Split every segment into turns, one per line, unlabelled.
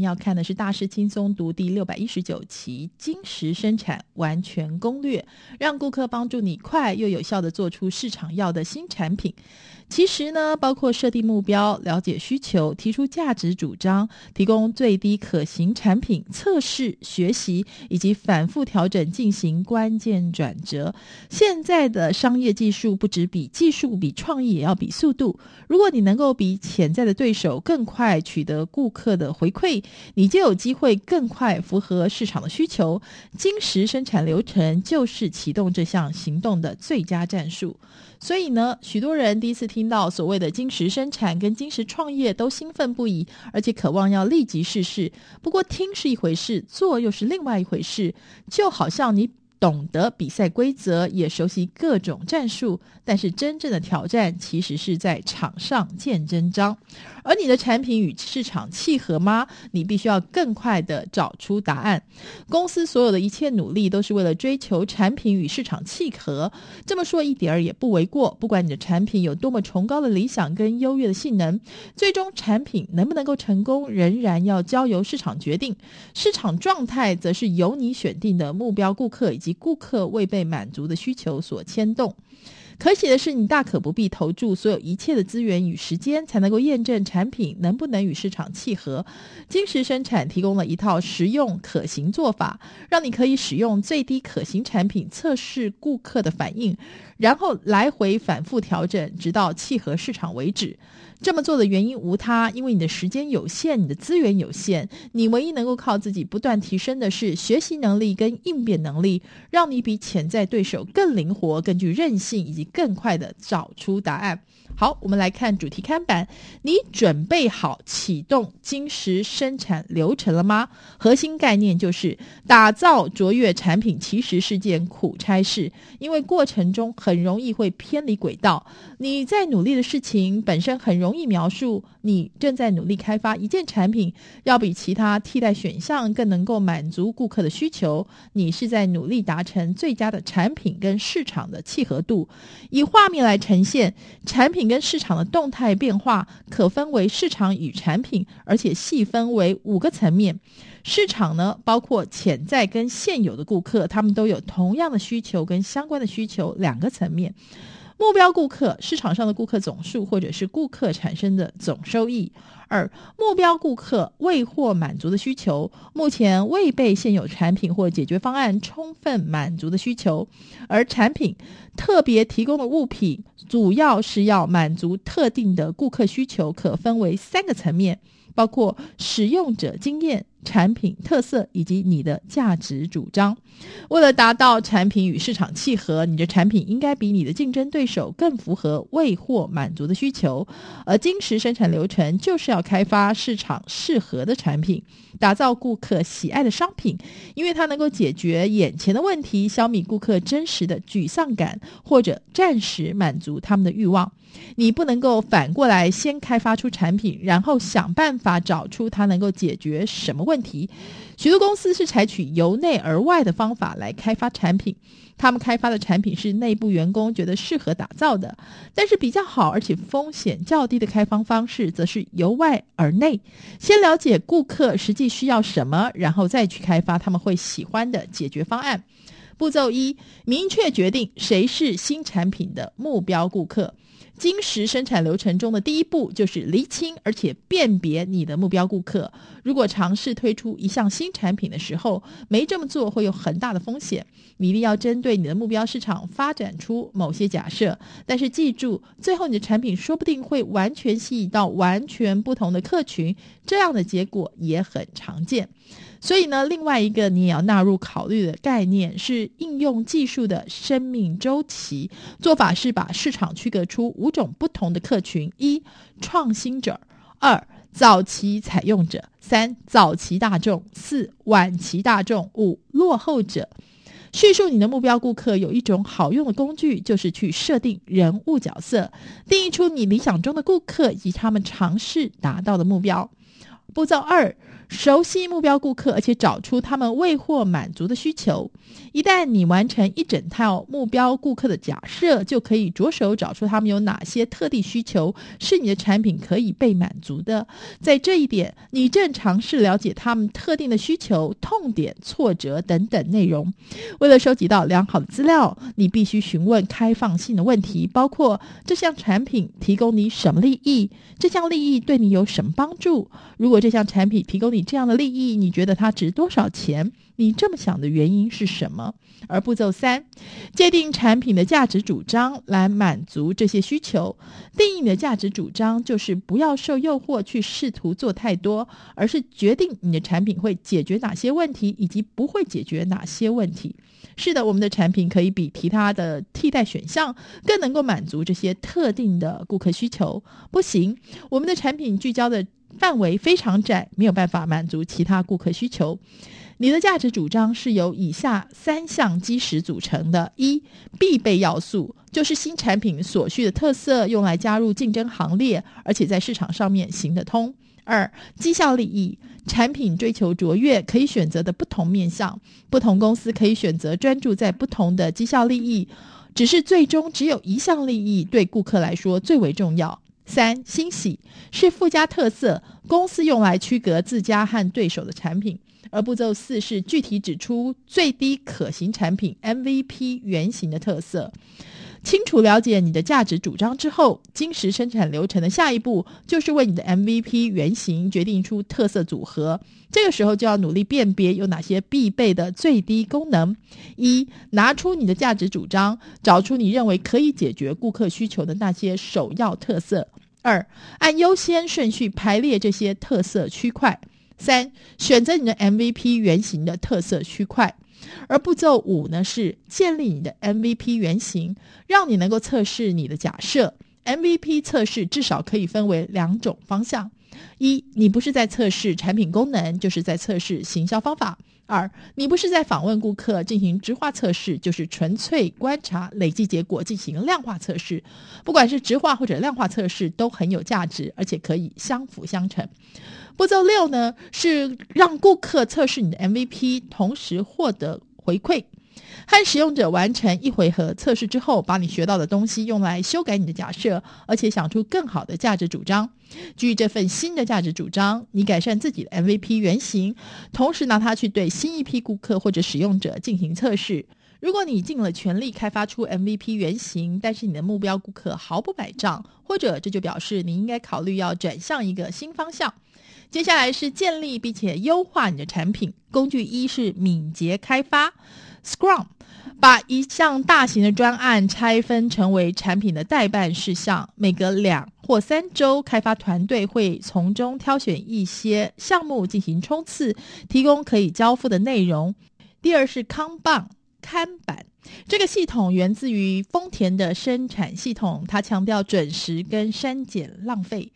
要看的是《大师轻松读》第六百一十九期《金石生产完全攻略》，让顾客帮助你快又有效的做出市场要的新产品。其实呢，包括设定目标、了解需求、提出价值主张、提供最低可行产品、测试、学习以及反复调整进行关键转折。现在的商业技术不止比技术、比创意，也要比速度。如果你能够比潜在的对手更快取得顾客的回馈，你就有机会更快符合市场的需求。金石生产流程就是启动这项行动的最佳战术。所以呢，许多人第一次听听到所谓的金石生产跟金石创业，都兴奋不已，而且渴望要立即试试。不过听是一回事，做又是另外一回事，就好像你。懂得比赛规则，也熟悉各种战术，但是真正的挑战其实是在场上见真章。而你的产品与市场契合吗？你必须要更快的找出答案。公司所有的一切努力都是为了追求产品与市场契合，这么说一点儿也不为过。不管你的产品有多么崇高的理想跟优越的性能，最终产品能不能够成功，仍然要交由市场决定。市场状态则是由你选定的目标顾客以及顾客未被满足的需求所牵动。可喜的是，你大可不必投注所有一切的资源与时间，才能够验证产品能不能与市场契合。金石生产提供了一套实用可行做法，让你可以使用最低可行产品测试顾客的反应，然后来回反复调整，直到契合市场为止。这么做的原因无他，因为你的时间有限，你的资源有限，你唯一能够靠自己不断提升的是学习能力跟应变能力，让你比潜在对手更灵活、更具韧性，以及更快地找出答案。好，我们来看主题看板。你准备好启动金石生产流程了吗？核心概念就是打造卓越产品，其实是件苦差事，因为过程中很容易会偏离轨道。你在努力的事情本身很容易描述，你正在努力开发一件产品，要比其他替代选项更能够满足顾客的需求。你是在努力达成最佳的产品跟市场的契合度。以画面来呈现产品。跟市场的动态变化可分为市场与产品，而且细分为五个层面。市场呢，包括潜在跟现有的顾客，他们都有同样的需求跟相关的需求两个层面。目标顾客，市场上的顾客总数或者是顾客产生的总收益。二、目标顾客未获满足的需求，目前未被现有产品或解决方案充分满足的需求。而产品特别提供的物品，主要是要满足特定的顾客需求，可分为三个层面。包括使用者经验、产品特色以及你的价值主张。为了达到产品与市场契合，你的产品应该比你的竞争对手更符合未获满足的需求。而金石生产流程就是要开发市场适合的产品，打造顾客喜爱的商品，因为它能够解决眼前的问题，消弭顾客真实的沮丧感，或者暂时满足他们的欲望。你不能够反过来先开发出产品，然后想办法找出它能够解决什么问题。许多公司是采取由内而外的方法来开发产品，他们开发的产品是内部员工觉得适合打造的。但是比较好而且风险较低的开发方式，则是由外而内，先了解顾客实际需要什么，然后再去开发他们会喜欢的解决方案。步骤一：明确决定谁是新产品的目标顾客。精实生产流程中的第一步就是厘清而且辨别你的目标顾客。如果尝试推出一项新产品的时候没这么做，会有很大的风险。你一定要针对你的目标市场发展出某些假设，但是记住，最后你的产品说不定会完全吸引到完全不同的客群，这样的结果也很常见。所以呢，另外一个你也要纳入考虑的概念是应用技术的生命周期。做法是把市场区隔出五种不同的客群：一、创新者；二、早期采用者；三、早期大众；四、晚期大众；五、落后者。叙述你的目标顾客有一种好用的工具，就是去设定人物角色，定义出你理想中的顾客以及他们尝试达到的目标。步骤二。熟悉目标顾客，而且找出他们未获满足的需求。一旦你完成一整套目标顾客的假设，就可以着手找出他们有哪些特定需求是你的产品可以被满足的。在这一点，你正尝试了解他们特定的需求、痛点、挫折等等内容。为了收集到良好的资料，你必须询问开放性的问题，包括这项产品提供你什么利益？这项利益对你有什么帮助？如果这项产品提供你这样的利益，你觉得它值多少钱？你这么想的原因是什么？而步骤三，界定产品的价值主张来满足这些需求。定义你的价值主张，就是不要受诱惑去试图做太多，而是决定你的产品会解决哪些问题，以及不会解决哪些问题。是的，我们的产品可以比其他的替代选项更能够满足这些特定的顾客需求。不行，我们的产品聚焦的范围非常窄，没有办法满足其他顾客需求。你的价值主张是由以下三项基石组成的：一、必备要素，就是新产品所需的特色，用来加入竞争行列，而且在市场上面行得通；二、绩效利益，产品追求卓越，可以选择的不同面向，不同公司可以选择专注在不同的绩效利益，只是最终只有一项利益对顾客来说最为重要。三、欣喜，是附加特色，公司用来区隔自家和对手的产品。而步骤四是具体指出最低可行产品 MVP 原型的特色。清楚了解你的价值主张之后，金石生产流程的下一步就是为你的 MVP 原型决定出特色组合。这个时候就要努力辨别有哪些必备的最低功能：一、拿出你的价值主张，找出你认为可以解决顾客需求的那些首要特色；二、按优先顺序排列这些特色区块。三、选择你的 MVP 原型的特色区块，而步骤五呢是建立你的 MVP 原型，让你能够测试你的假设。MVP 测试至少可以分为两种方向：一，你不是在测试产品功能，就是在测试行销方法；二，你不是在访问顾客进行直化测试，就是纯粹观察、累计结果进行量化测试。不管是直化或者量化测试都很有价值，而且可以相辅相成。步骤六呢，是让顾客测试你的 MVP，同时获得回馈。和使用者完成一回合测试之后，把你学到的东西用来修改你的假设，而且想出更好的价值主张。基于这份新的价值主张，你改善自己的 MVP 原型，同时拿它去对新一批顾客或者使用者进行测试。如果你尽了全力开发出 MVP 原型，但是你的目标顾客毫不买账，或者这就表示你应该考虑要转向一个新方向。接下来是建立并且优化你的产品。工具一是敏捷开发，Scrum，把一项大型的专案拆分成为产品的待办事项，每隔两或三周，开发团队会从中挑选一些项目进行冲刺，提供可以交付的内容。第二是 Kanban，看板，这个系统源自于丰田的生产系统，它强调准时跟删减浪费。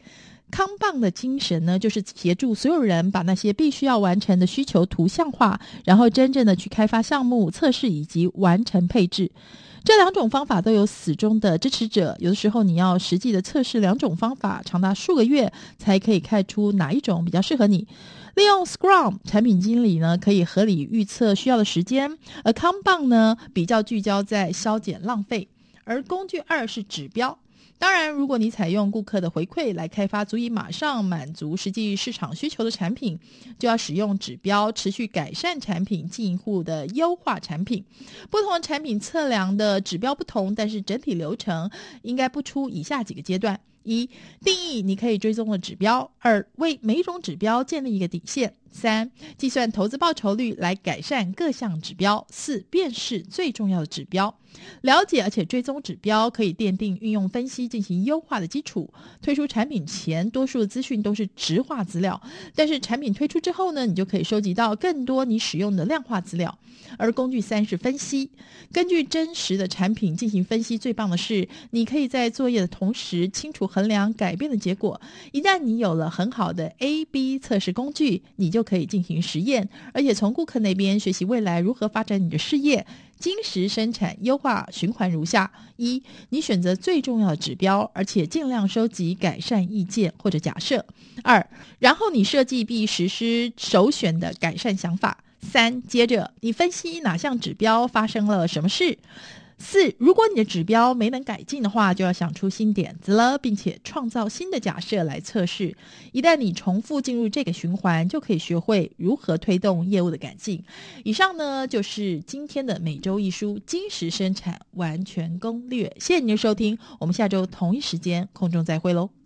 康棒的精神呢，就是协助所有人把那些必须要完成的需求图像化，然后真正的去开发项目、测试以及完成配置。这两种方法都有死忠的支持者。有的时候你要实际的测试两种方法，长达数个月才可以看出哪一种比较适合你。利用 Scrum，产品经理呢可以合理预测需要的时间，而康棒呢比较聚焦在削减浪费。而工具二是指标。当然，如果你采用顾客的回馈来开发足以马上满足实际市场需求的产品，就要使用指标持续改善产品，进一步的优化产品。不同的产品测量的指标不同，但是整体流程应该不出以下几个阶段：一、定义你可以追踪的指标；二、为每种指标建立一个底线。三、计算投资报酬率来改善各项指标。四、辨识最重要的指标，了解而且追踪指标，可以奠定运用分析进行优化的基础。推出产品前，多数的资讯都是直化资料，但是产品推出之后呢，你就可以收集到更多你使用的量化资料。而工具三是分析，根据真实的产品进行分析。最棒的是，你可以在作业的同时清除衡量改变的结果。一旦你有了很好的 A/B 测试工具，你就可以进行实验，而且从顾客那边学习未来如何发展你的事业。精实生产优化循环如下：一，你选择最重要的指标，而且尽量收集改善意见或者假设；二，然后你设计并实施首选的改善想法；三，接着你分析哪项指标发生了什么事。四，如果你的指标没能改进的话，就要想出新点子了，并且创造新的假设来测试。一旦你重复进入这个循环，就可以学会如何推动业务的改进。以上呢，就是今天的每周一书金石生产完全攻略。谢谢您的收听，我们下周同一时间空中再会喽。